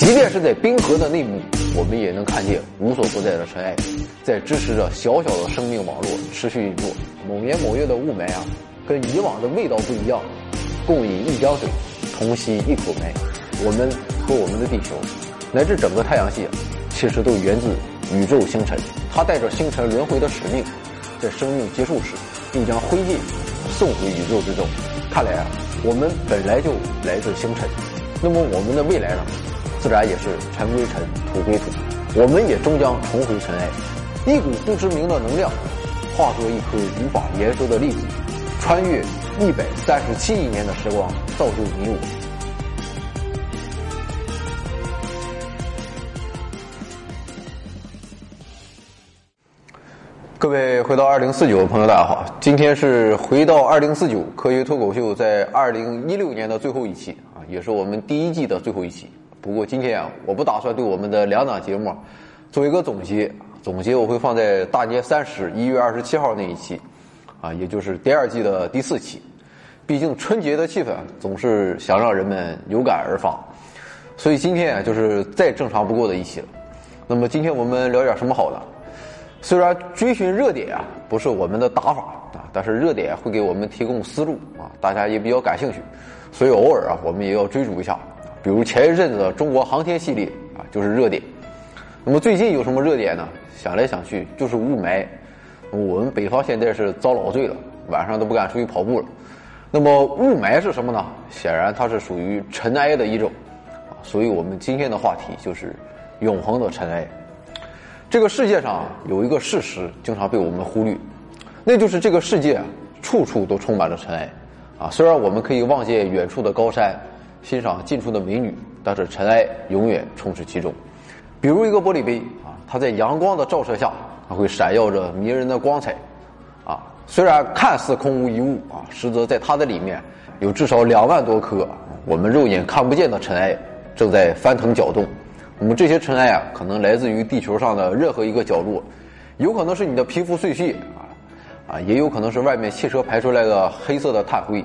即便是在冰河的内部，我们也能看见无所不在的尘埃，在支持着小小的生命网络持续运作。某年某月的雾霾啊，跟以往的味道不一样，共饮一江水，同吸一口霾。我们和我们的地球，乃至整个太阳系，其实都源自宇宙星辰。它带着星辰轮回的使命，在生命结束时，并将灰烬送回宇宙之中。看来啊，我们本来就来自星辰，那么我们的未来呢？自然也是尘归尘，土归土，我们也终将重回尘埃。一股不知名的能量，化作一颗无法言说的粒子，穿越一百三十七亿年的时光，造就你我。各位回到二零四九的朋友，大家好，今天是回到二零四九科学脱口秀在二零一六年的最后一期啊，也是我们第一季的最后一期。不过今天啊，我不打算对我们的两档节目做一个总结，总结我会放在大年三十一月二十七号那一期，啊，也就是第二季的第四期。毕竟春节的气氛总是想让人们有感而发，所以今天啊就是再正常不过的一期了。那么今天我们聊点什么好的？虽然追寻热点啊不是我们的打法啊，但是热点会给我们提供思路啊，大家也比较感兴趣，所以偶尔啊我们也要追逐一下。比如前一阵子的中国航天系列啊，就是热点。那么最近有什么热点呢？想来想去就是雾霾。我们北方现在是遭老罪了，晚上都不敢出去跑步了。那么雾霾是什么呢？显然它是属于尘埃的一种啊。所以我们今天的话题就是永恒的尘埃。这个世界上有一个事实经常被我们忽略，那就是这个世界处处都充满了尘埃。啊，虽然我们可以望见远处的高山。欣赏近处的美女，但是尘埃永远充斥其中。比如一个玻璃杯啊，它在阳光的照射下，它会闪耀着迷人的光彩。啊，虽然看似空无一物啊，实则在它的里面有至少两万多颗我们肉眼看不见的尘埃正在翻腾搅动。那么这些尘埃啊，可能来自于地球上的任何一个角落，有可能是你的皮肤碎屑啊，啊，也有可能是外面汽车排出来的黑色的碳灰。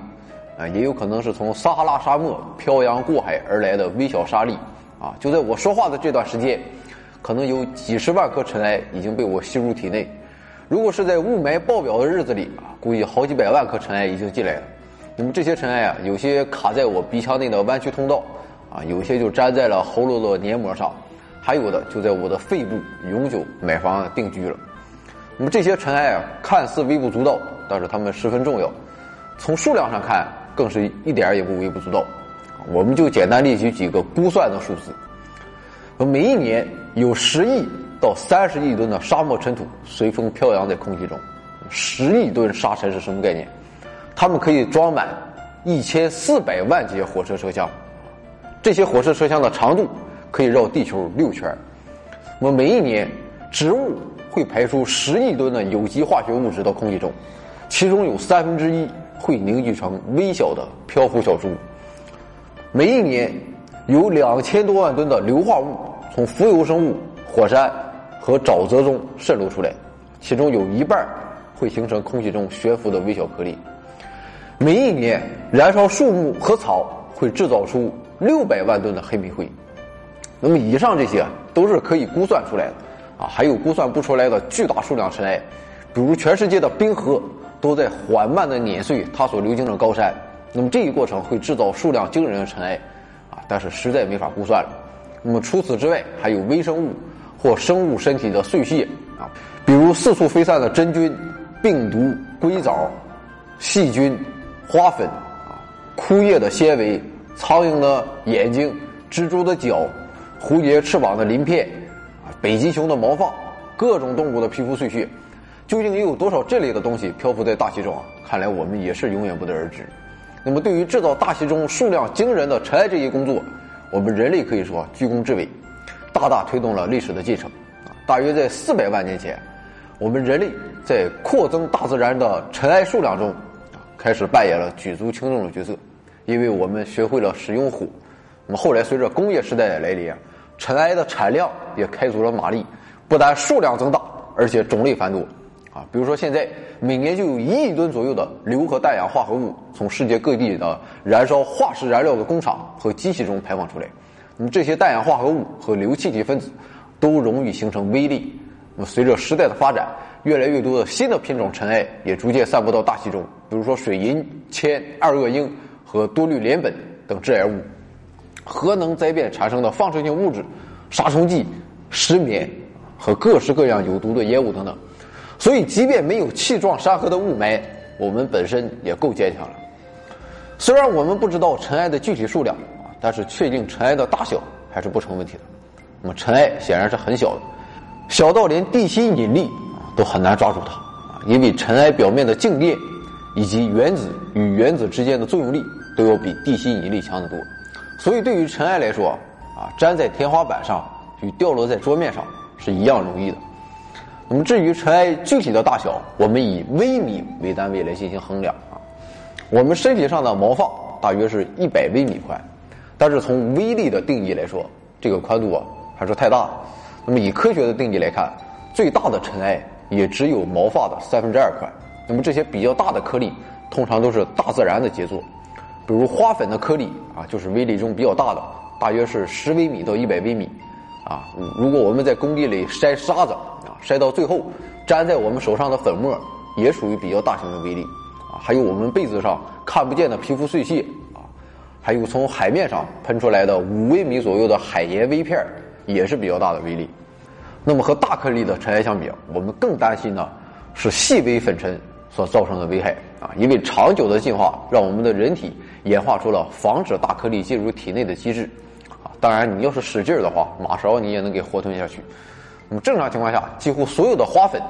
啊，也有可能是从撒哈拉沙漠漂洋过海而来的微小沙粒，啊，就在我说话的这段时间，可能有几十万颗尘埃已经被我吸入体内。如果是在雾霾爆表的日子里啊，估计好几百万颗尘埃已经进来了。那么这些尘埃啊，有些卡在我鼻腔内的弯曲通道，啊，有些就粘在了喉咙的黏膜上，还有的就在我的肺部永久买房定居了。那么这些尘埃啊，看似微不足道，但是它们十分重要。从数量上看。更是一点也不微不足道，我们就简单列举几个估算的数字。每一年有十亿到三十亿吨的沙漠尘土随风飘扬在空气中，十亿吨沙尘是什么概念？它们可以装满一千四百万节火车车厢，这些火车车厢的长度可以绕地球六圈。我每一年，植物会排出十亿吨的有机化学物质到空气中，其中有三分之一。会凝聚成微小的漂浮小珠。每一年有两千多万吨的硫化物从浮游生物、火山和沼泽中渗漏出来，其中有一半会形成空气中悬浮的微小颗粒。每一年燃烧树木和草会制造出六百万吨的黑煤灰。那么以上这些都是可以估算出来的啊，还有估算不出来的巨大数量尘埃，比如全世界的冰河。都在缓慢的碾碎它所流经的高山，那么这一过程会制造数量惊人的尘埃，啊，但是实在没法估算了。那么除此之外，还有微生物或生物身体的碎屑啊，比如四处飞散的真菌、病毒、硅藻、细菌、花粉啊，枯叶的纤维、苍蝇的眼睛、蜘蛛的脚、蝴蝶翅膀的鳞片啊，北极熊的毛发，各种动物的皮肤碎屑。究竟又有多少这类的东西漂浮在大气中啊？看来我们也是永远不得而知。那么，对于制造大气中数量惊人的尘埃这一工作，我们人类可以说居功至伟，大大推动了历史的进程。大约在四百万年前，我们人类在扩增大自然的尘埃数量中，啊，开始扮演了举足轻重的角色，因为我们学会了使用火。那么后来随着工业时代的来临，尘埃的产量也开足了马力，不但数量增大，而且种类繁多。啊，比如说现在每年就有一亿吨左右的硫和氮氧化合物从世界各地的燃烧化石燃料的工厂和机器中排放出来，那么这些氮氧化合物和硫气体分子都容易形成微粒。那么随着时代的发展，越来越多的新的品种尘埃也逐渐散布到大气中，比如说水银、铅、二恶英和多氯联苯等致癌物。核能灾变产生的放射性物质、杀虫剂、石棉和各式各样有毒的烟雾等等，所以即便没有气状山河的雾霾，我们本身也够坚强了。虽然我们不知道尘埃的具体数量啊，但是确定尘埃的大小还是不成问题的。那么尘埃显然是很小的，小到连地心引力啊都很难抓住它啊，因为尘埃表面的静电以及原子与原子之间的作用力都要比地心引力强得多。所以，对于尘埃来说，啊，粘在天花板上与掉落在桌面上是一样容易的。那么，至于尘埃具体的大小，我们以微米为单位来进行衡量啊。我们身体上的毛发大约是一百微米宽，但是从微粒的定义来说，这个宽度啊还是太大。那么，以科学的定义来看，最大的尘埃也只有毛发的三分之二宽。那么，这些比较大的颗粒通常都是大自然的杰作。比如花粉的颗粒啊，就是微粒中比较大的，大约是十微米到一百微米，啊，如果我们在工地里筛沙子啊，筛到最后粘在我们手上的粉末，也属于比较大型的微粒，啊，还有我们被子上看不见的皮肤碎屑啊，还有从海面上喷出来的五微米左右的海盐微片，也是比较大的微粒。那么和大颗粒的尘埃相比，我们更担心的是细微粉尘所造成的危害啊，因为长久的进化让我们的人体。演化出了防止大颗粒进入体内的机制，当然你要是使劲儿的话，马勺你也能给活吞下去。那么正常情况下，几乎所有的花粉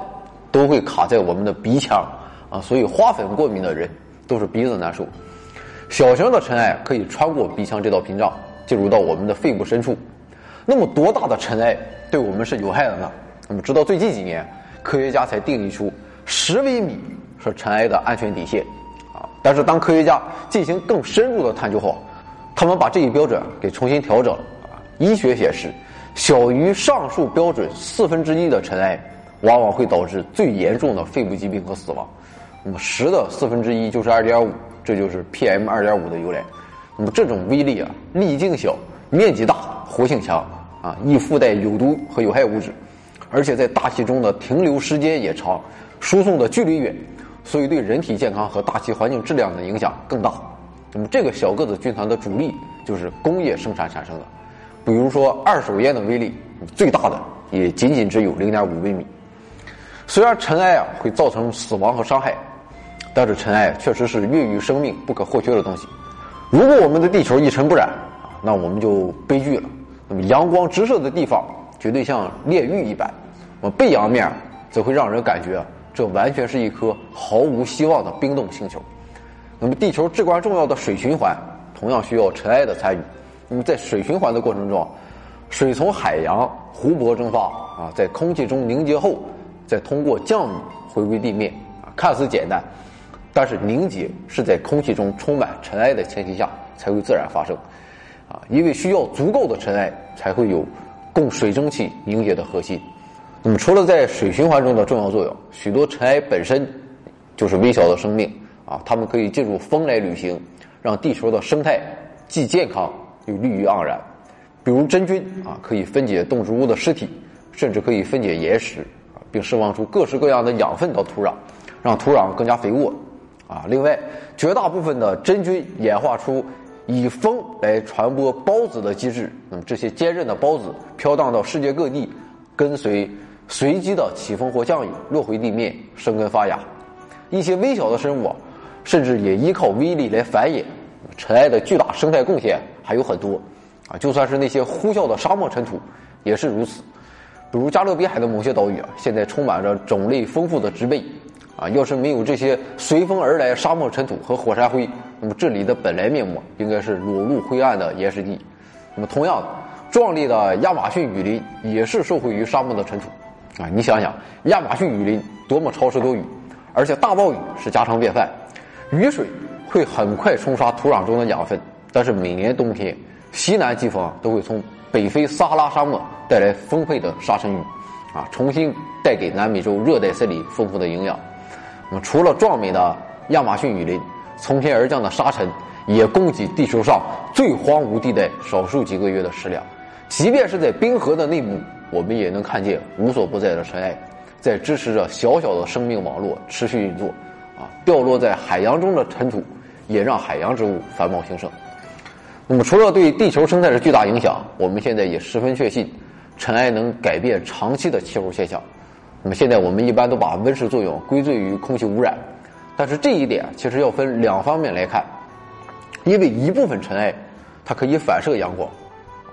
都会卡在我们的鼻腔，啊，所以花粉过敏的人都是鼻子难受。小型的尘埃可以穿过鼻腔这道屏障，进入到我们的肺部深处。那么多大的尘埃对我们是有害的呢？那么直到最近几年，科学家才定义出十微米是尘埃的安全底线啊。但是，当科学家进行更深入的探究后，他们把这一标准给重新调整了。医学显示，小于上述标准四分之一的尘埃，往往会导致最严重的肺部疾病和死亡。那么，十的四分之一就是二点五，这就是 PM 二点五的由来。那么，这种微粒啊，粒径小，面积大，活性强，啊，易附带有毒和有害物质，而且在大气中的停留时间也长，输送的距离远。所以，对人体健康和大气环境质量的影响更大。那么，这个小个子军团的主力就是工业生产产生的。比如说，二手烟的微粒最大的也仅仅只有零点五微米。虽然尘埃啊会造成死亡和伤害，但是尘埃确实是孕育生命不可或缺的东西。如果我们的地球一尘不染，那我们就悲剧了。那么，阳光直射的地方绝对像炼狱一般，那么背阳面则会让人感觉。这完全是一颗毫无希望的冰冻星球。那么，地球至关重要的水循环同样需要尘埃的参与。那么，在水循环的过程中，水从海洋、湖泊蒸发啊，在空气中凝结后，再通过降雨回归地面啊，看似简单，但是凝结是在空气中充满尘埃的前提下才会自然发生啊，因为需要足够的尘埃才会有供水蒸气凝结的核心。那么，除了在水循环中的重要作用，许多尘埃本身就是微小的生命啊，它们可以借助风来旅行，让地球的生态既健康又绿意盎然。比如真菌啊，可以分解动植物的尸体，甚至可以分解岩石啊，并释放出各式各样的养分到土壤，让土壤更加肥沃啊。另外，绝大部分的真菌演化出以风来传播孢子的机制，那么这些坚韧的孢子飘荡到世界各地，跟随。随机的起风或降雨，落回地面，生根发芽。一些微小的生物啊，甚至也依靠微粒来繁衍。尘埃的巨大生态贡献还有很多，啊，就算是那些呼啸的沙漠尘土，也是如此。比如加勒比海的某些岛屿啊，现在充满着种类丰富的植被，啊，要是没有这些随风而来沙漠尘土和火山灰，那么这里的本来面目应该是裸露灰暗的岩石地。那么同样的，壮丽的亚马逊雨林也是受惠于沙漠的尘土。啊，你想想，亚马逊雨林多么潮湿多雨，而且大暴雨是家常便饭，雨水会很快冲刷土壤中的养分。但是每年冬天，西南季风都会从北非撒哈拉沙漠带来丰沛的沙尘雨，啊，重新带给南美洲热带森林丰富的营养。那么，除了壮美的亚马逊雨林，从天而降的沙尘也供给地球上最荒芜地带少数几个月的食粮。即便是在冰河的内部，我们也能看见无所不在的尘埃，在支持着小小的生命网络持续运作。啊，掉落在海洋中的尘土，也让海洋植物繁茂兴盛。那么，除了对地球生态的巨大影响，我们现在也十分确信，尘埃能改变长期的气候现象。那么，现在我们一般都把温室作用归罪于空气污染，但是这一点其实要分两方面来看，因为一部分尘埃它可以反射阳光。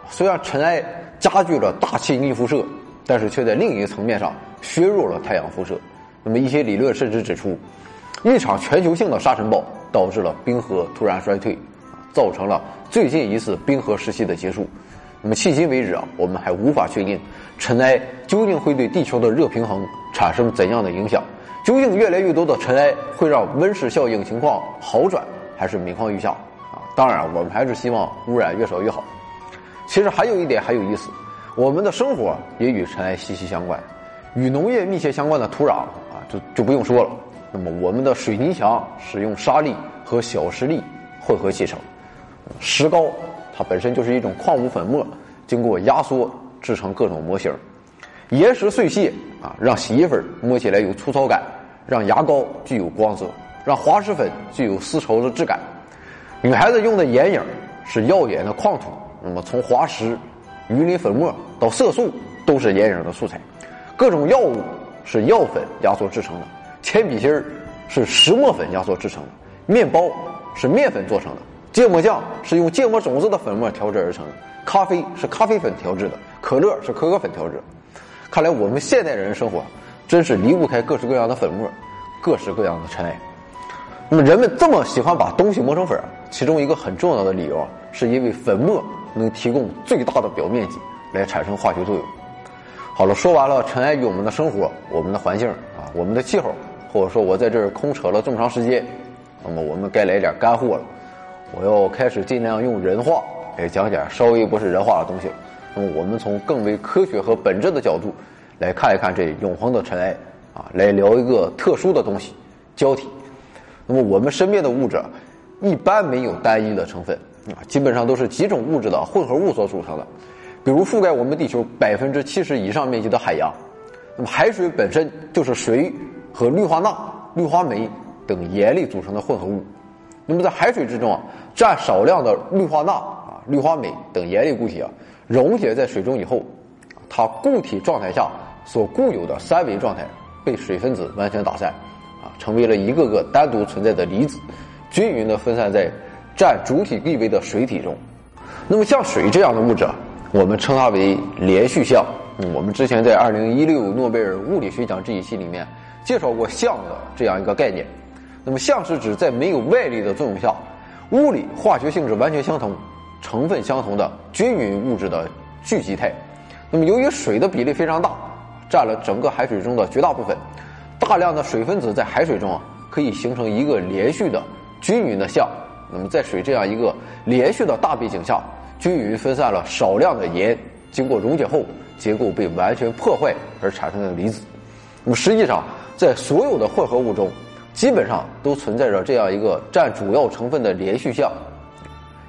虽然尘埃加剧了大气逆辐射，但是却在另一个层面上削弱了太阳辐射。那么一些理论甚至指出，一场全球性的沙尘暴导致了冰河突然衰退，造成了最近一次冰河时期的结束。那么迄今为止啊，我们还无法确定尘埃究竟会对地球的热平衡产生怎样的影响。究竟越来越多的尘埃会让温室效应情况好转，还是每况愈下？啊，当然，我们还是希望污染越少越好。其实还有一点很有意思，我们的生活也与尘埃息息相关，与农业密切相关的土壤啊，就就不用说了。那么我们的水泥墙使用沙粒和小石粒混合砌成，石膏它本身就是一种矿物粉末，经过压缩制成各种模型。岩石碎屑啊，让洗衣粉摸起来有粗糙感，让牙膏具有光泽，让滑石粉具有丝绸的质感。女孩子用的眼影是耀眼的矿土。那么，从滑石、鱼鳞粉末到色素，都是眼影的素材。各种药物是药粉压缩制成的，铅笔芯儿是石墨粉压缩制成的，面包是面粉做成的，芥末酱是用芥末种子的粉末调制而成的，咖啡是咖啡粉调制的，可乐是可可粉调制。看来我们现代人生活真是离不开各式各样的粉末，各式各样的尘埃。那么，人们这么喜欢把东西磨成粉，其中一个很重要的理由啊，是因为粉末。能提供最大的表面积来产生化学作用。好了，说完了尘埃与我们的生活、我们的环境啊、我们的气候，或者说我在这儿空扯了这么长时间，那么我们该来点干货了。我要开始尽量用人话来讲点稍微不是人话的东西。那么我们从更为科学和本质的角度来看一看这永恒的尘埃啊，来聊一个特殊的东西——胶体。那么我们身边的物质一般没有单一的成分。啊，基本上都是几种物质的混合物所组成的，比如覆盖我们地球百分之七十以上面积的海洋，那么海水本身就是水和氯化钠、氯化镁等盐类组成的混合物。那么在海水之中啊，占少量的氯化钠啊、氯化镁等盐类固体啊，溶解在水中以后，它固体状态下所固有的三维状态被水分子完全打散，啊，成为了一个个单独存在的离子，均匀的分散在。占主体地位的水体中，那么像水这样的物质啊，我们称它为连续相。我们之前在二零一六诺贝尔物理学奖这一期里面介绍过相的这样一个概念。那么相是指在没有外力的作用下，物理化学性质完全相同、成分相同的均匀物质的聚集态。那么由于水的比例非常大，占了整个海水中的绝大部分，大量的水分子在海水中啊可以形成一个连续的均匀的相。那么，在水这样一个连续的大背景下，均匀分散了少量的盐，经过溶解后，结构被完全破坏而产生的离子。那么，实际上，在所有的混合物中，基本上都存在着这样一个占主要成分的连续相，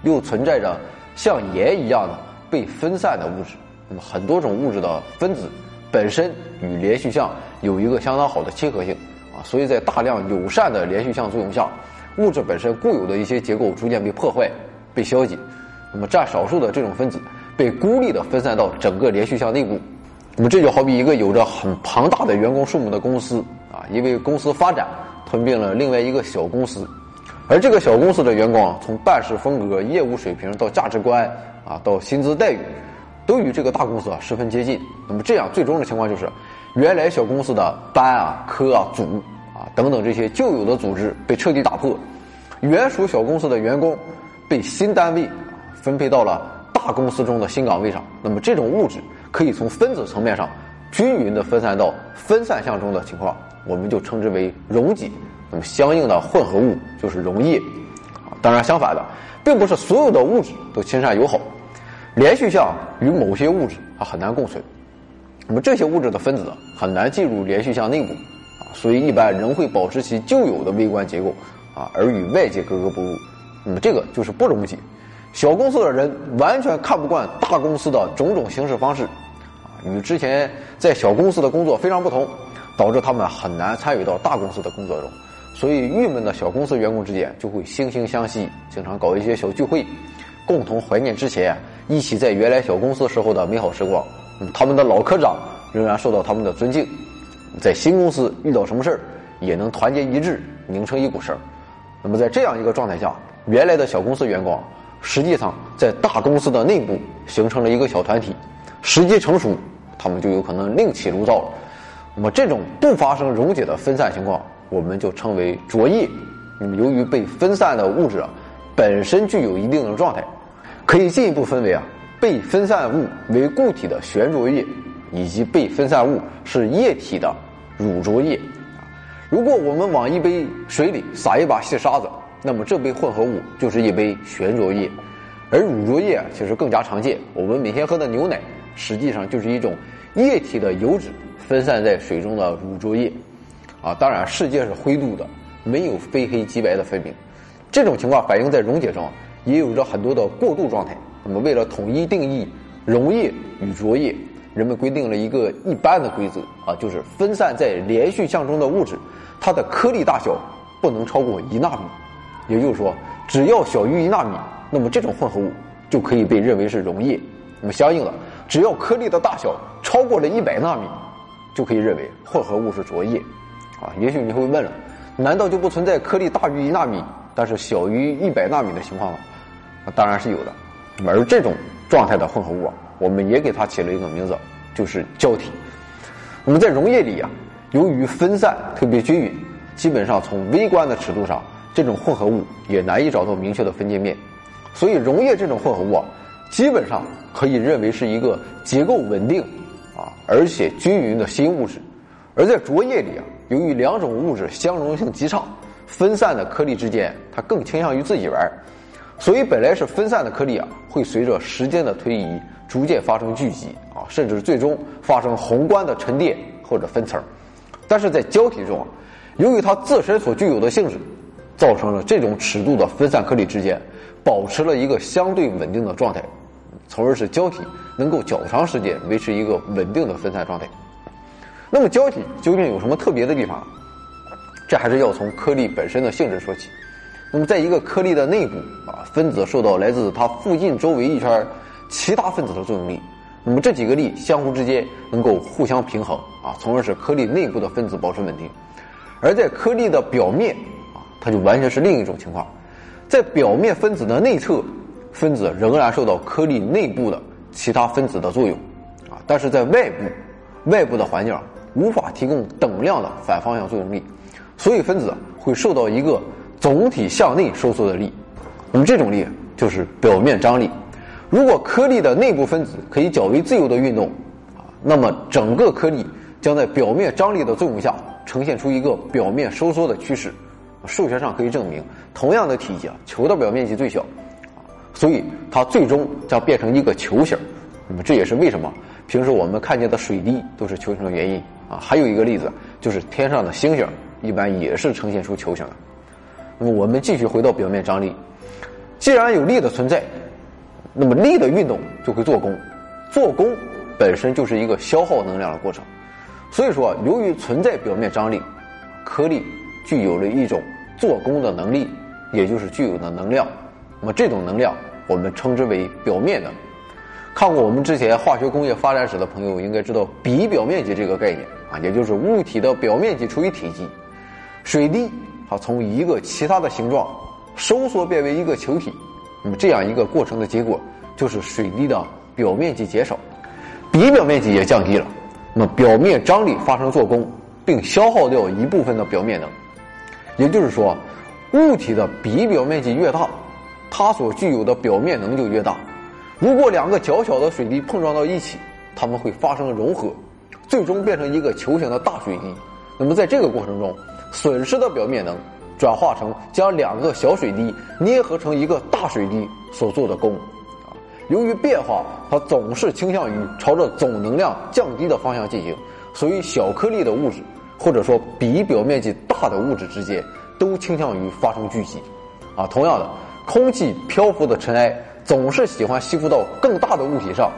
又存在着像盐一样的被分散的物质。那么，很多种物质的分子本身与连续相有一个相当好的亲和性啊，所以在大量友善的连续相作用下。物质本身固有的一些结构逐渐被破坏、被消解，那么占少数的这种分子被孤立的分散到整个连续相内部。那么这就好比一个有着很庞大的员工数目的公司啊，因为公司发展吞并了另外一个小公司，而这个小公司的员工啊从办事风格、业务水平到价值观啊，到薪资待遇，都与这个大公司啊十分接近。那么这样最终的情况就是，原来小公司的班啊、科啊、组啊。等等，这些旧有的组织被彻底打破，原属小公司的员工被新单位分配到了大公司中的新岗位上。那么，这种物质可以从分子层面上均匀的分散到分散相中的情况，我们就称之为溶解。那么，相应的混合物就是溶液。啊，当然，相反的，并不是所有的物质都亲善友好，连续相与某些物质它很难共存。那么，这些物质的分子很难进入连续相内部。啊所以，一般仍会保持其旧有的微观结构，啊，而与外界格格不入。那么这个就是不溶解。小公司的人完全看不惯大公司的种种行事方式，与之前在小公司的工作非常不同，导致他们很难参与到大公司的工作中。所以，郁闷的小公司员工之间就会惺惺相惜，经常搞一些小聚会，共同怀念之前一起在原来小公司时候的美好时光。他们的老科长仍然受到他们的尊敬，在新公司遇到什么事儿也能团结一致，拧成一股绳。那么在这样一个状态下，原来的小公司员工实际上在大公司的内部形成了一个小团体，时机成熟，他们就有可能另起炉灶了。那么这种不发生溶解的分散情况，我们就称为浊液。那么由于被分散的物质啊本身具有一定的状态，可以进一步分为啊。被分散物为固体的悬浊液，以及被分散物是液体的乳浊液。如果我们往一杯水里撒一把细沙子，那么这杯混合物就是一杯悬浊液。而乳浊液其实更加常见，我们每天喝的牛奶实际上就是一种液体的油脂分散在水中的乳浊液。啊，当然世界是灰度的，没有非黑即白的分明。这种情况反映在溶解中，也有着很多的过渡状态。那么，为了统一定义溶液与浊液，人们规定了一个一般的规则啊，就是分散在连续相中的物质，它的颗粒大小不能超过一纳米。也就是说，只要小于一纳米，那么这种混合物就可以被认为是溶液。那么，相应的，只要颗粒的大小超过了一百纳米，就可以认为混合物是浊液。啊，也许你会问了，难道就不存在颗粒大于一纳米，但是小于一百纳米的情况吗？那当然是有的。而这种状态的混合物啊，我们也给它起了一个名字，就是胶体。那么在溶液里啊，由于分散特别均匀，基本上从微观的尺度上，这种混合物也难以找到明确的分界面。所以溶液这种混合物啊，基本上可以认为是一个结构稳定啊，而且均匀的新物质。而在浊液里啊，由于两种物质相容性极差，分散的颗粒之间它更倾向于自己玩。所以，本来是分散的颗粒啊，会随着时间的推移，逐渐发生聚集啊，甚至最终发生宏观的沉淀或者分层。但是在胶体中啊，由于它自身所具有的性质，造成了这种尺度的分散颗粒之间保持了一个相对稳定的状态，从而使胶体能够较长时间维持一个稳定的分散状态。那么，胶体究竟有什么特别的地方？这还是要从颗粒本身的性质说起。那么，在一个颗粒的内部啊，分子受到来自它附近周围一圈其他分子的作用力，那么这几个力相互之间能够互相平衡啊，从而使颗粒内部的分子保持稳定。而在颗粒的表面啊，它就完全是另一种情况，在表面分子的内侧，分子仍然受到颗粒内部的其他分子的作用啊，但是在外部，外部的环境无法提供等量的反方向作用力，所以分子会受到一个。总体向内收缩的力，那么这种力就是表面张力。如果颗粒的内部分子可以较为自由的运动，啊，那么整个颗粒将在表面张力的作用下呈现出一个表面收缩的趋势。数学上可以证明，同样的体积啊，球的表面积最小，所以它最终将变成一个球形。那么这也是为什么平时我们看见的水滴都是球形的原因啊。还有一个例子就是天上的星星一般也是呈现出球形的。那么我们继续回到表面张力，既然有力的存在，那么力的运动就会做功，做功本身就是一个消耗能量的过程，所以说由于存在表面张力，颗粒具有了一种做功的能力，也就是具有的能量。那么这种能量我们称之为表面能。看过我们之前化学工业发展史的朋友应该知道比表面积这个概念啊，也就是物体的表面积除以体积，水滴。它从一个其他的形状收缩变为一个球体，那么这样一个过程的结果就是水滴的表面积减少，比表面积也降低了，那么表面张力发生做功，并消耗掉一部分的表面能。也就是说，物体的比表面积越大，它所具有的表面能就越大。如果两个较小的水滴碰撞到一起，它们会发生融合，最终变成一个球形的大水滴。那么在这个过程中，损失的表面能转化成将两个小水滴捏合成一个大水滴所做的功，由于变化它总是倾向于朝着总能量降低的方向进行，所以小颗粒的物质或者说比表面积大的物质之间都倾向于发生聚集，啊，同样的，空气漂浮的尘埃总是喜欢吸附到更大的物体上，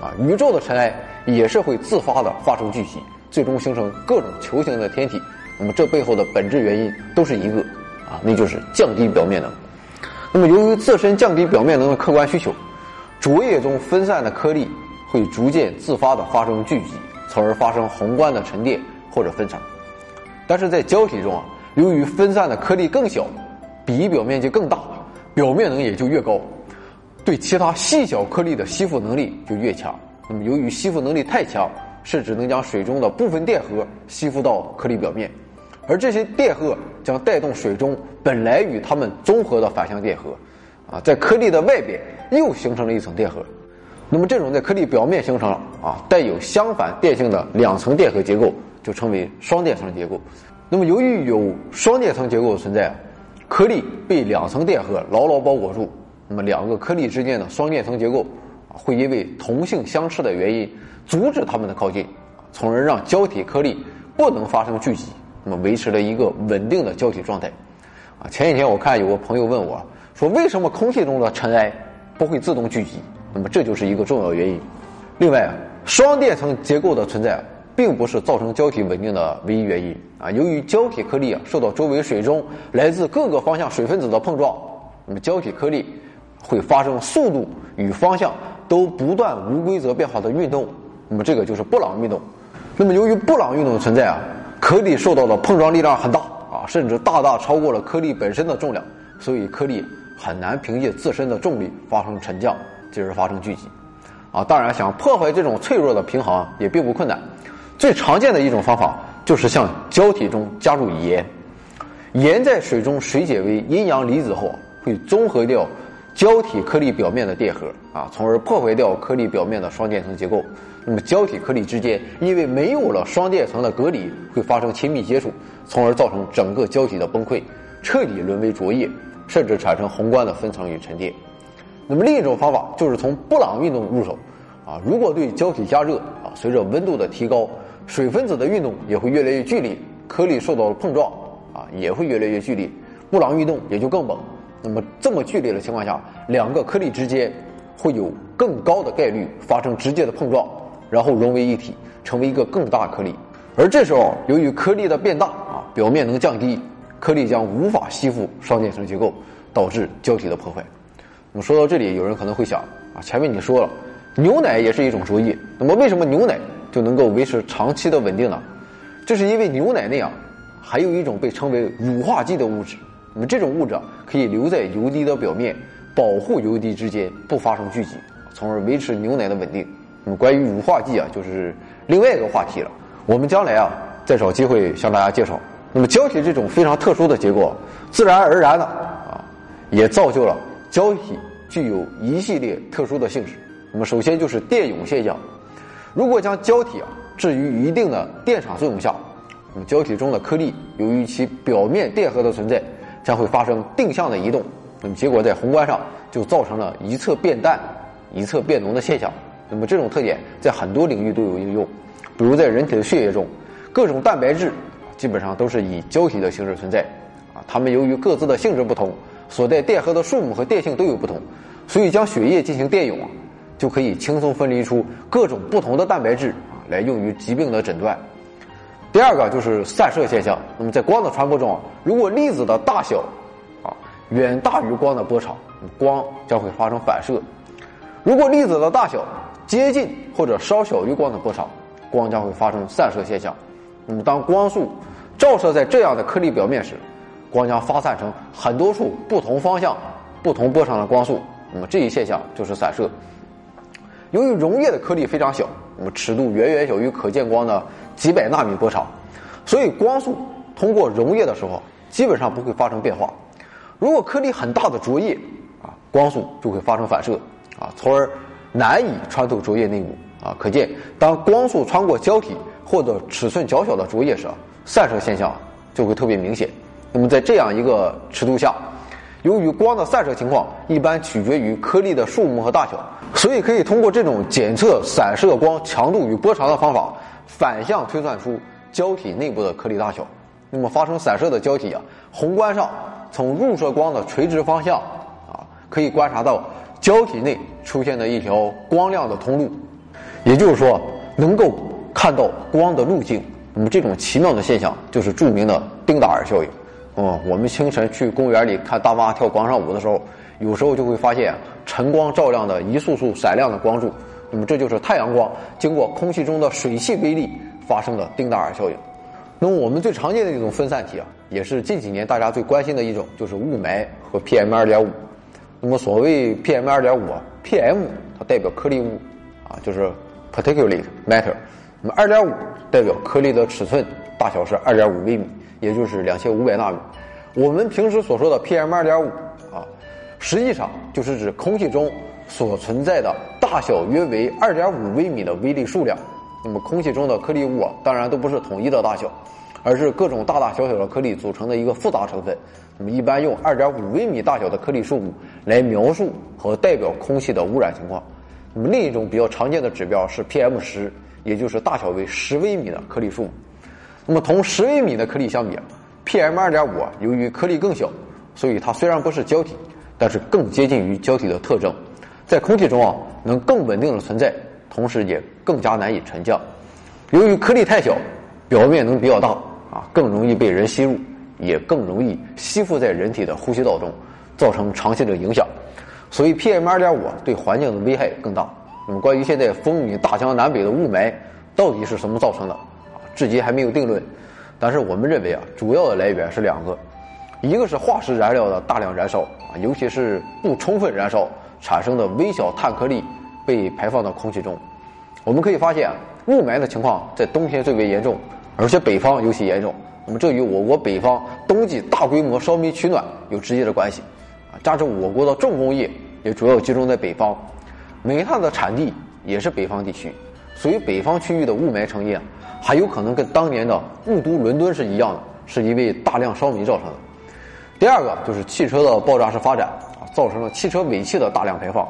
啊，宇宙的尘埃也是会自发的发生聚集，最终形成各种球形的天体。那么这背后的本质原因都是一个，啊，那就是降低表面能。那么由于自身降低表面能的客观需求，浊液中分散的颗粒会逐渐自发的发生聚集，从而发生宏观的沉淀或者分层。但是在胶体中啊，由于分散的颗粒更小，比表面积更大，表面能也就越高，对其他细小颗粒的吸附能力就越强。那么由于吸附能力太强，甚至能将水中的部分电荷吸附到颗粒表面。而这些电荷将带动水中本来与它们综合的反向电荷，啊，在颗粒的外边又形成了一层电荷。那么这种在颗粒表面形成啊带有相反电性的两层电荷结构，就称为双电层结构。那么由于有双电层结构的存在，颗粒被两层电荷牢牢包裹住，那么两个颗粒之间的双电层结构啊会因为同性相斥的原因阻止它们的靠近，从而让胶体颗粒不能发生聚集。那么维持了一个稳定的胶体状态，啊，前几天我看有个朋友问我，说为什么空气中的尘埃不会自动聚集？那么这就是一个重要原因。另外，双电层结构的存在，并不是造成胶体稳定的唯一原因啊。由于胶体颗粒啊受到周围水中来自各个方向水分子的碰撞，那么胶体颗粒会发生速度与方向都不断无规则变化的运动，那么这个就是布朗运动。那么由于布朗运动的存在啊。颗粒受到的碰撞力量很大啊，甚至大大超过了颗粒本身的重量，所以颗粒很难凭借自身的重力发生沉降，进而发生聚集。啊，当然想破坏这种脆弱的平衡也并不困难。最常见的一种方法就是向胶体中加入盐，盐在水中水解为阴阳离子后，会中和掉胶体颗粒表面的电荷啊，从而破坏掉颗粒表面的双电层结构。那么胶体颗粒之间因为没有了双电层的隔离，会发生亲密接触，从而造成整个胶体的崩溃，彻底沦为浊液，甚至产生宏观的分层与沉淀。那么另一种方法就是从布朗运动入手，啊，如果对胶体加热，啊，随着温度的提高，水分子的运动也会越来越剧烈，颗粒受到了碰撞，啊，也会越来越剧烈，布朗运动也就更猛。那么这么剧烈的情况下，两个颗粒之间会有更高的概率发生直接的碰撞。然后融为一体，成为一个更大颗粒。而这时候，由于颗粒的变大啊，表面能降低，颗粒将无法吸附双电层结构，导致胶体的破坏。那么说到这里，有人可能会想啊，前面你说了，牛奶也是一种浊液，那么为什么牛奶就能够维持长期的稳定了？这是因为牛奶内啊，还有一种被称为乳化剂的物质。那么这种物质可以留在油滴的表面，保护油滴之间不发生聚集，从而维持牛奶的稳定。那么关于乳化剂啊，就是另外一个话题了。我们将来啊，再找机会向大家介绍。那么胶体这种非常特殊的结构，自然而然的啊，也造就了胶体具有一系列特殊的性质。那么首先就是电泳现象。如果将胶体啊置于一定的电场作用下，那么胶体中的颗粒由于其表面电荷的存在，将会发生定向的移动。那么结果在宏观上就造成了一侧变淡、一侧变浓的现象。那么这种特点在很多领域都有应用，比如在人体的血液中，各种蛋白质基本上都是以胶体的形式存在，啊，它们由于各自的性质不同，所带电荷的数目和电性都有不同，所以将血液进行电泳啊，就可以轻松分离出各种不同的蛋白质啊，来用于疾病的诊断。第二个就是散射现象，那么在光的传播中啊，如果粒子的大小啊远大于光的波长，光将会发生反射；如果粒子的大小接近或者稍小于光的波长，光将会发生散射现象。那么，当光束照射在这样的颗粒表面时，光将发散成很多处不同方向、不同波长的光束。那么，这一现象就是散射。由于溶液的颗粒非常小，那么尺度远远小于可见光的几百纳米波长，所以光速通过溶液的时候，基本上不会发生变化。如果颗粒很大的浊液啊，光速就会发生反射啊，从而。难以穿透浊液内部啊，可见当光速穿过胶体或者尺寸较小的浊液时，散射现象就会特别明显。那么在这样一个尺度下，由于光的散射情况一般取决于颗粒的数目和大小，所以可以通过这种检测散射光强度与波长的方法，反向推算出胶体内部的颗粒大小。那么发生散射的胶体啊，宏观上从入射光的垂直方向啊可以观察到胶体内出现的一条光亮的通路，也就是说，能够看到光的路径。那么这种奇妙的现象就是著名的丁达尔效应。哦，我们清晨去公园里看大妈跳广场舞的时候，有时候就会发现晨光照亮的一束束闪亮的光柱。那么这就是太阳光经过空气中的水汽微粒发生的丁达尔效应。那么我们最常见的一种分散体啊，也是近几年大家最关心的一种，就是雾霾和 PM 二点五。那么所谓 PM 二点五啊，PM 它代表颗粒物啊，就是 particulate matter。那么二点五代表颗粒的尺寸大小是二点五微米，也就是两千五百纳米。我们平时所说的 PM 二点五啊，实际上就是指空气中所存在的大小约为二点五微米的微粒数量。那么空气中的颗粒物啊，当然都不是统一的大小，而是各种大大小小的颗粒组成的一个复杂成分。那么一般用二点五微米大小的颗粒数目来描述和代表空气的污染情况。那么另一种比较常见的指标是 PM 十。也就是大小为十微米的颗粒数目，那么同十微米的颗粒相比，PM 二点五由于颗粒更小，所以它虽然不是胶体，但是更接近于胶体的特征，在空气中啊能更稳定的存在，同时也更加难以沉降。由于颗粒太小，表面能比较大啊，更容易被人吸入，也更容易吸附在人体的呼吸道中，造成长期的影响。所以 PM 二点五对环境的危害更大。那么，关于现在风靡大江南北的雾霾到底是什么造成的？至今还没有定论。但是我们认为啊，主要的来源是两个，一个是化石燃料的大量燃烧啊，尤其是不充分燃烧产生的微小碳颗粒被排放到空气中。我们可以发现，雾霾的情况在冬天最为严重，而且北方尤其严重。那么这与我国北方冬季大规模烧煤取暖有直接的关系啊，加之我国的重工业也主要集中在北方。煤炭的产地也是北方地区，所以北方区域的雾霾成因，还有可能跟当年的雾都伦敦是一样的，是因为大量烧煤造成的。第二个就是汽车的爆炸式发展啊，造成了汽车尾气的大量排放，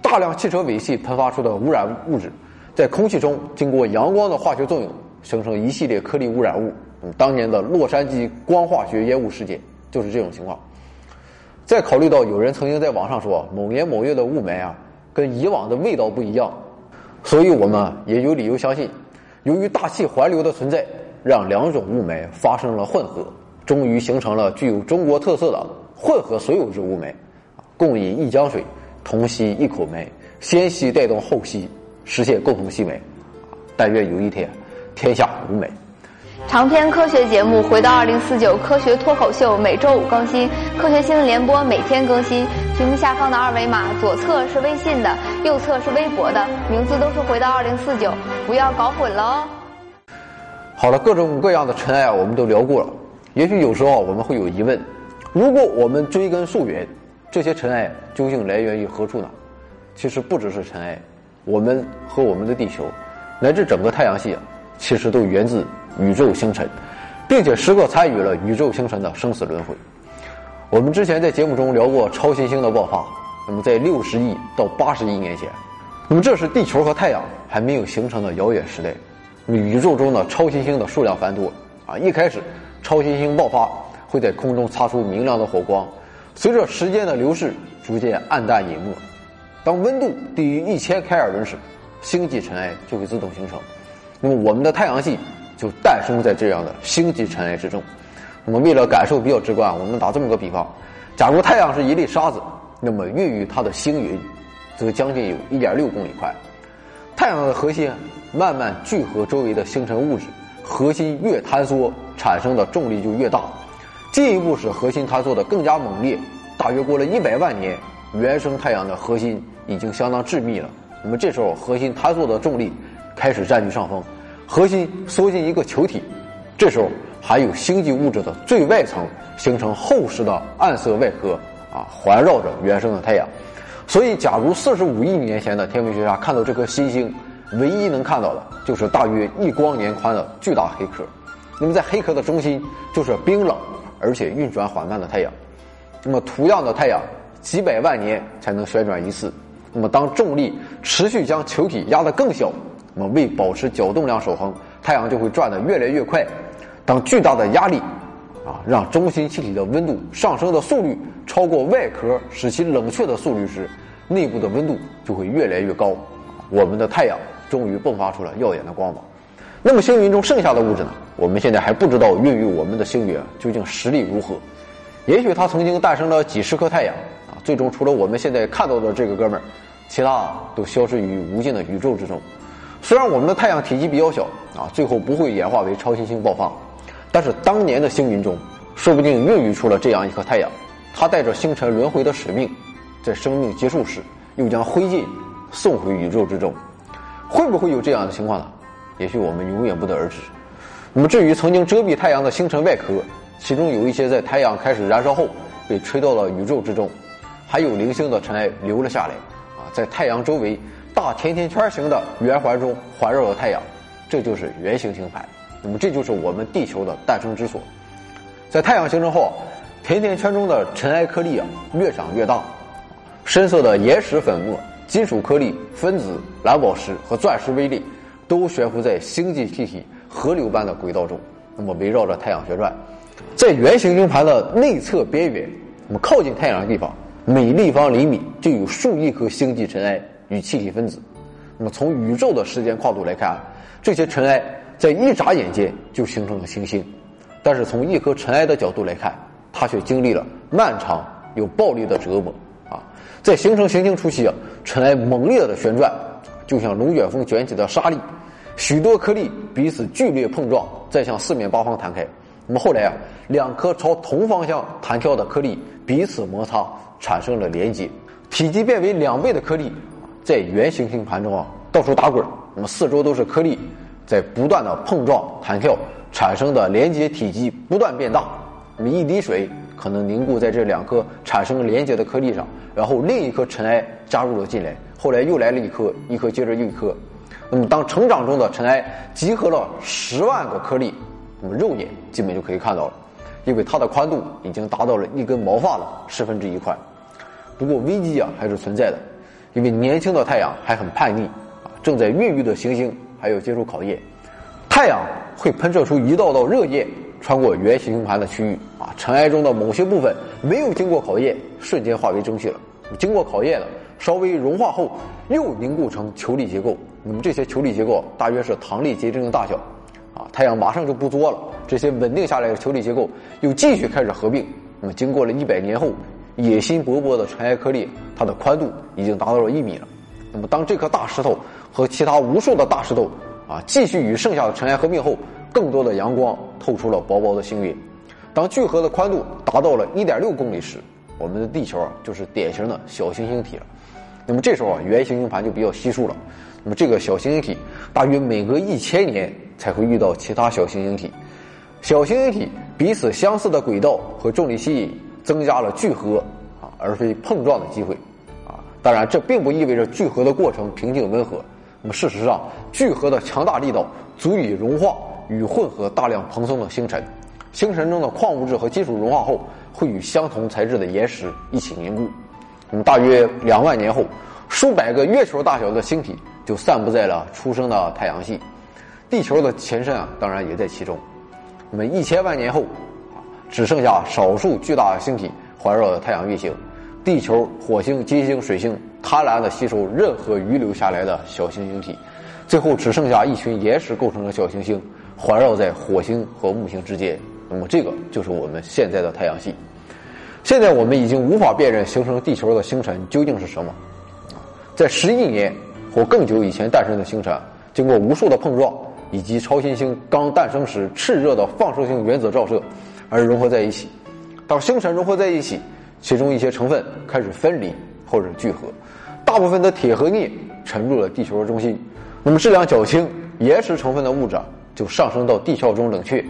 大量汽车尾气喷发出的污染物质，在空气中经过阳光的化学作用，形成一系列颗粒污染物。当年的洛杉矶光化学烟雾事件就是这种情况。再考虑到有人曾经在网上说某年某月的雾霾啊。跟以往的味道不一样，所以我们也有理由相信，由于大气环流的存在，让两种雾霾发生了混合，终于形成了具有中国特色的混合所有制雾霾。共饮一江水，同吸一口霾，先吸带动后吸，实现共同吸霾。但愿有一天，天下无霾。长篇科学节目《回到二零四九科学脱口秀》每周五更新，科学新闻联播每天更新。屏幕下方的二维码，左侧是微信的，右侧是微博的，名字都是“回到二零四九”，不要搞混了哦。好了，各种各样的尘埃我们都聊过了。也许有时候我们会有疑问：如果我们追根溯源，这些尘埃究竟来源于何处呢？其实不只是尘埃，我们和我们的地球，乃至整个太阳系，其实都源自。宇宙星辰，并且时刻参与了宇宙星辰的生死轮回。我们之前在节目中聊过超新星的爆发，那么在六十亿到八十亿年前，那么这是地球和太阳还没有形成的遥远时代。那么宇宙中的超新星的数量繁多啊，一开始超新星爆发会在空中擦出明亮的火光，随着时间的流逝逐渐暗淡隐没。当温度低于一千开尔文时，星际尘埃就会自动形成。那么我们的太阳系。就诞生在这样的星际尘埃之中。那么，为了感受比较直观，我们打这么个比方：假如太阳是一粒沙子，那么孕育它的星云，则将近有一点六公里宽。太阳的核心慢慢聚合周围的星辰物质，核心越坍缩，产生的重力就越大，进一步使核心坍缩的更加猛烈。大约过了一百万年，原生太阳的核心已经相当致密了。那么这时候，核心坍缩的重力开始占据上风。核心缩进一个球体，这时候还有星际物质的最外层形成厚实的暗色外壳啊，环绕着原生的太阳。所以，假如四十五亿年前的天文学家看到这颗新星，唯一能看到的就是大约一光年宽的巨大黑壳。那么，在黑壳的中心就是冰冷而且运转缓慢的太阳。那么，同样的太阳几百万年才能旋转一次。那么，当重力持续将球体压得更小。那么，为保持角动量守恒，太阳就会转得越来越快。当巨大的压力啊，让中心气体的温度上升的速率超过外壳使其冷却的速率时，内部的温度就会越来越高，我们的太阳终于迸发出了耀眼的光芒。那么星云中剩下的物质呢？我们现在还不知道孕育我们的星云究竟实力如何。也许它曾经诞生了几十颗太阳啊，最终除了我们现在看到的这个哥们儿，其他都消失于无尽的宇宙之中。虽然我们的太阳体积比较小啊，最后不会演化为超新星爆发，但是当年的星云中，说不定孕育出了这样一颗太阳，它带着星辰轮回的使命，在生命结束时又将灰烬送回宇宙之中。会不会有这样的情况呢？也许我们永远不得而知。那么，至于曾经遮蔽太阳的星辰外壳，其中有一些在太阳开始燃烧后被吹到了宇宙之中，还有零星的尘埃留了下来，啊，在太阳周围大甜甜圈形的圆环中环绕着太阳，这就是圆形星盘。那么，这就是我们地球的诞生之所。在太阳形成后，甜甜圈中的尘埃颗粒啊越长越大，深色的岩石粉末、金属颗粒、分子、蓝宝石和钻石微粒。都悬浮在星际气体河流般的轨道中，那么围绕着太阳旋转，在圆形星盘的内侧边缘，那么靠近太阳的地方，每立方厘米就有数亿颗星际尘埃与气体分子。那么从宇宙的时间跨度来看啊，这些尘埃在一眨眼间就形成了行星，但是从一颗尘埃的角度来看，它却经历了漫长又暴力的折磨啊！在形成行星初期啊，尘埃猛烈的旋转。就像龙卷风卷起的沙粒，许多颗粒彼此剧烈碰撞，再向四面八方弹开。那么后来啊，两颗朝同方向弹跳的颗粒彼此摩擦，产生了连接。体积变为两倍的颗粒，在圆形星盘中啊到处打滚。那么四周都是颗粒，在不断的碰撞弹跳，产生的连接体积不断变大。那么一滴水可能凝固在这两颗产生连接的颗粒上，然后另一颗尘埃加入了进来。后来又来了一颗，一颗接着又一颗。那么，当成长中的尘埃集合了十万个颗粒，那么肉眼基本就可以看到了，因为它的宽度已经达到了一根毛发的十分之一宽。不过危机啊还是存在的，因为年轻的太阳还很叛逆啊，正在孕育的行星还有接受考验。太阳会喷射出一道道热液，穿过圆形星盘的区域啊，尘埃中的某些部分没有经过考验，瞬间化为蒸汽了。经过考验了。稍微融化后，又凝固成球粒结构。那么这些球粒结构大约是糖粒结晶的大小，啊，太阳马上就不作了。这些稳定下来的球粒结构又继续开始合并。那么经过了一百年后，野心勃勃的尘埃颗粒，它的宽度已经达到了一米了。那么当这颗大石头和其他无数的大石头啊继续与剩下的尘埃合并后，更多的阳光透出了薄薄的星云。当聚合的宽度达到了一点六公里时，我们的地球就是典型的小行星体了。那么这时候啊，圆形星盘就比较稀疏了。那么这个小行星体大约每隔一千年才会遇到其他小行星体。小行星体彼此相似的轨道和重力吸引，增加了聚合啊，而非碰撞的机会啊。当然，这并不意味着聚合的过程平静温和。那么事实上，聚合的强大力道足以融化与混合大量蓬松的星辰。星辰中的矿物质和金属融化后，会与相同材质的岩石一起凝固。那么大约两万年后，数百个月球大小的星体就散布在了出生的太阳系，地球的前身啊，当然也在其中。那么一千万年后，只剩下少数巨大星体环绕着太阳运行，地球、火星、金星、水星贪婪的吸收任何遗留下来的小行星体，最后只剩下一群岩石构成的小行星环绕在火星和木星之间。那么这个就是我们现在的太阳系。现在我们已经无法辨认形成地球的星辰究竟是什么。在十亿年或更久以前诞生的星辰，经过无数的碰撞，以及超新星刚诞生时炽热的放射性原子照射，而融合在一起。当星辰融合在一起，其中一些成分开始分离或者聚合，大部分的铁和镍沉入了地球的中心。那么质量较轻、岩石成分的物质就上升到地壳中冷却，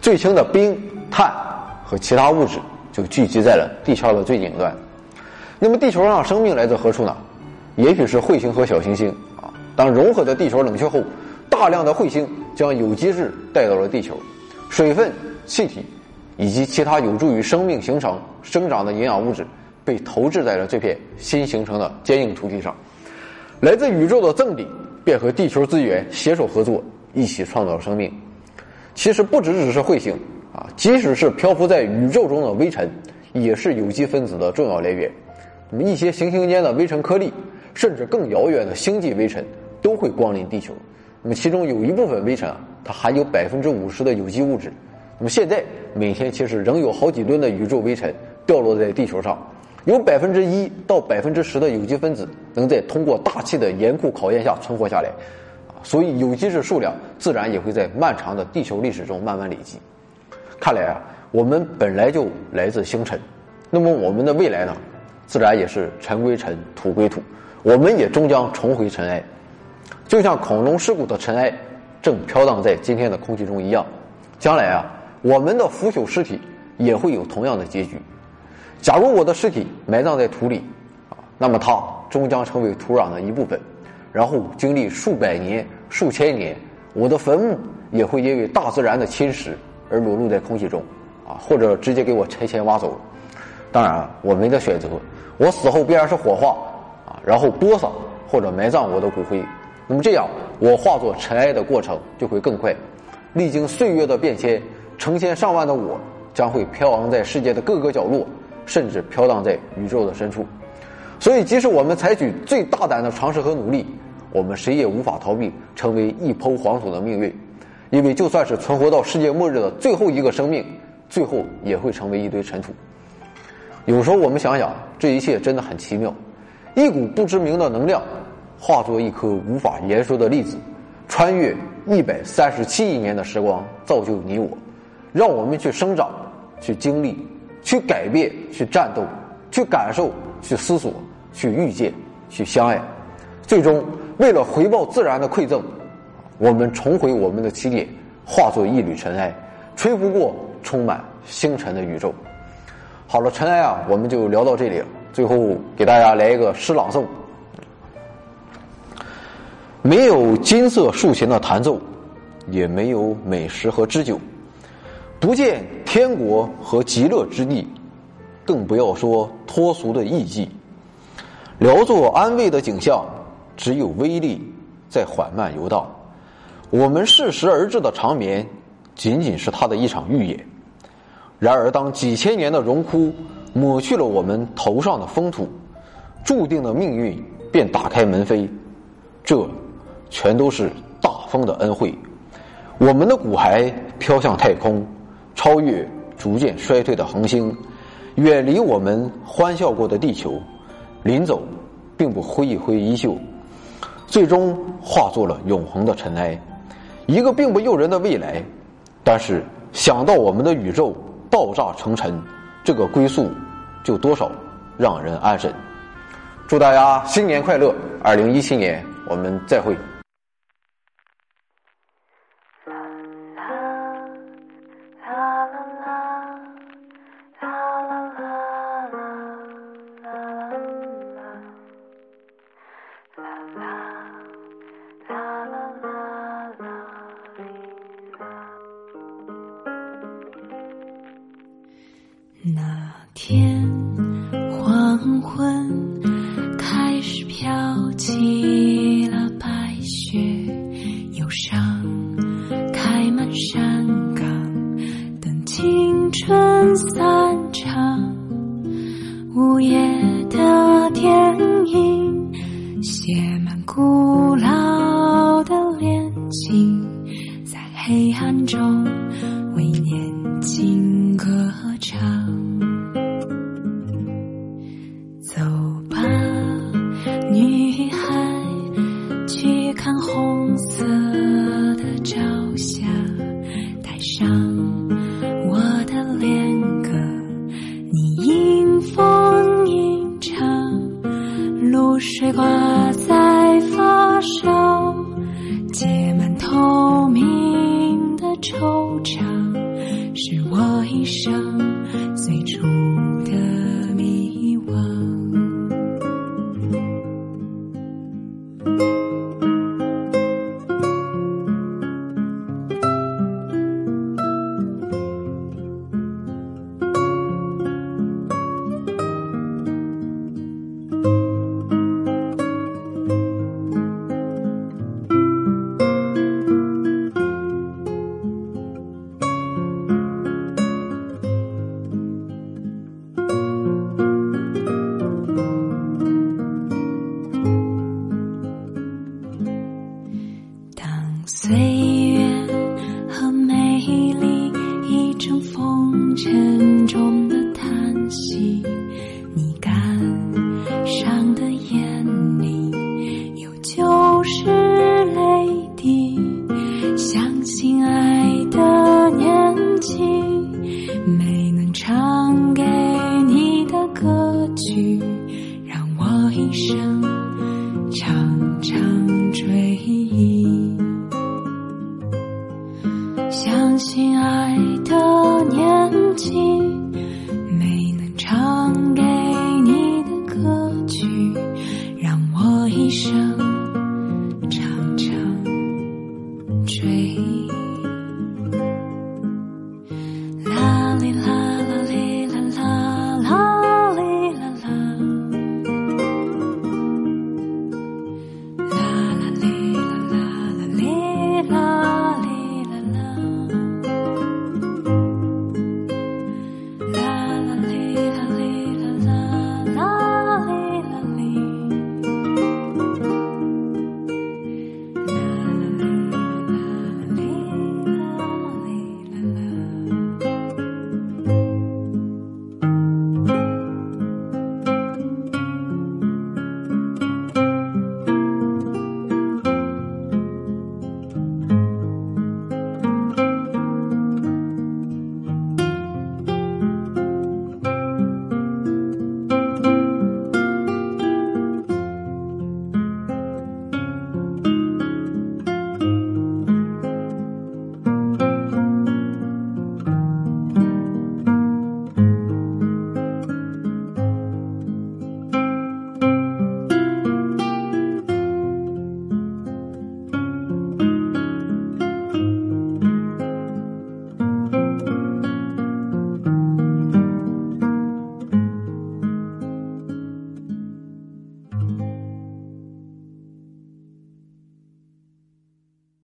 最轻的冰、碳和其他物质。就聚集在了地壳的最顶端。那么，地球上生命来自何处呢？也许是彗星和小行星啊。当融合的地球冷却后，大量的彗星将有机质带到了地球，水分、气体以及其他有助于生命形成、生长的营养物质被投掷在了这片新形成的坚硬土地上。来自宇宙的赠礼便和地球资源携手合作，一起创造生命。其实不只只是彗星。啊，即使是漂浮在宇宙中的微尘，也是有机分子的重要来源。那么一些行星间的微尘颗粒，甚至更遥远的星际微尘，都会光临地球。那么其中有一部分微尘啊，它含有百分之五十的有机物质。那么现在每天其实仍有好几吨的宇宙微尘掉落在地球上，有百分之一到百分之十的有机分子能在通过大气的严酷考验下存活下来，所以有机质数量自然也会在漫长的地球历史中慢慢累积。看来啊，我们本来就来自星辰，那么我们的未来呢，自然也是尘归尘，土归土，我们也终将重回尘埃，就像恐龙尸骨的尘埃正飘荡在今天的空气中一样，将来啊。我们的腐朽尸体也会有同样的结局。假如我的尸体埋葬在土里，啊，那么它终将成为土壤的一部分，然后经历数百年、数千年，我的坟墓也会因为大自然的侵蚀而裸露在空气中，啊，或者直接给我拆迁挖走。当然，我没得选择，我死后必然是火化，啊，然后播撒或者埋葬我的骨灰。那么这样，我化作尘埃的过程就会更快。历经岁月的变迁。成千上万的我将会飘扬在世界的各个角落，甚至飘荡在宇宙的深处。所以，即使我们采取最大胆的尝试和努力，我们谁也无法逃避成为一抔黄土的命运。因为，就算是存活到世界末日的最后一个生命，最后也会成为一堆尘土。有时候，我们想想，这一切真的很奇妙。一股不知名的能量，化作一颗无法言说的粒子，穿越一百三十七亿年的时光，造就你我。让我们去生长，去经历，去改变，去战斗，去感受，去思索，去遇见，去相爱。最终，为了回报自然的馈赠，我们重回我们的起点，化作一缕尘埃，吹拂过充满星辰的宇宙。好了，尘埃啊，我们就聊到这里了。最后，给大家来一个诗朗诵：没有金色竖琴的弹奏，也没有美食和知酒。不见天国和极乐之地，更不要说脱俗的艺伎。聊作安慰的景象，只有威力在缓慢游荡。我们适时而至的长眠，仅仅是他的一场预演。然而，当几千年的荣枯抹去了我们头上的风土，注定的命运便打开门扉。这，全都是大风的恩惠。我们的骨骸飘向太空。超越逐渐衰退的恒星，远离我们欢笑过的地球，临走并不挥一挥衣袖，最终化作了永恒的尘埃。一个并不诱人的未来，但是想到我们的宇宙爆炸成尘，这个归宿就多少让人安神。祝大家新年快乐！二零一七年我们再会。那天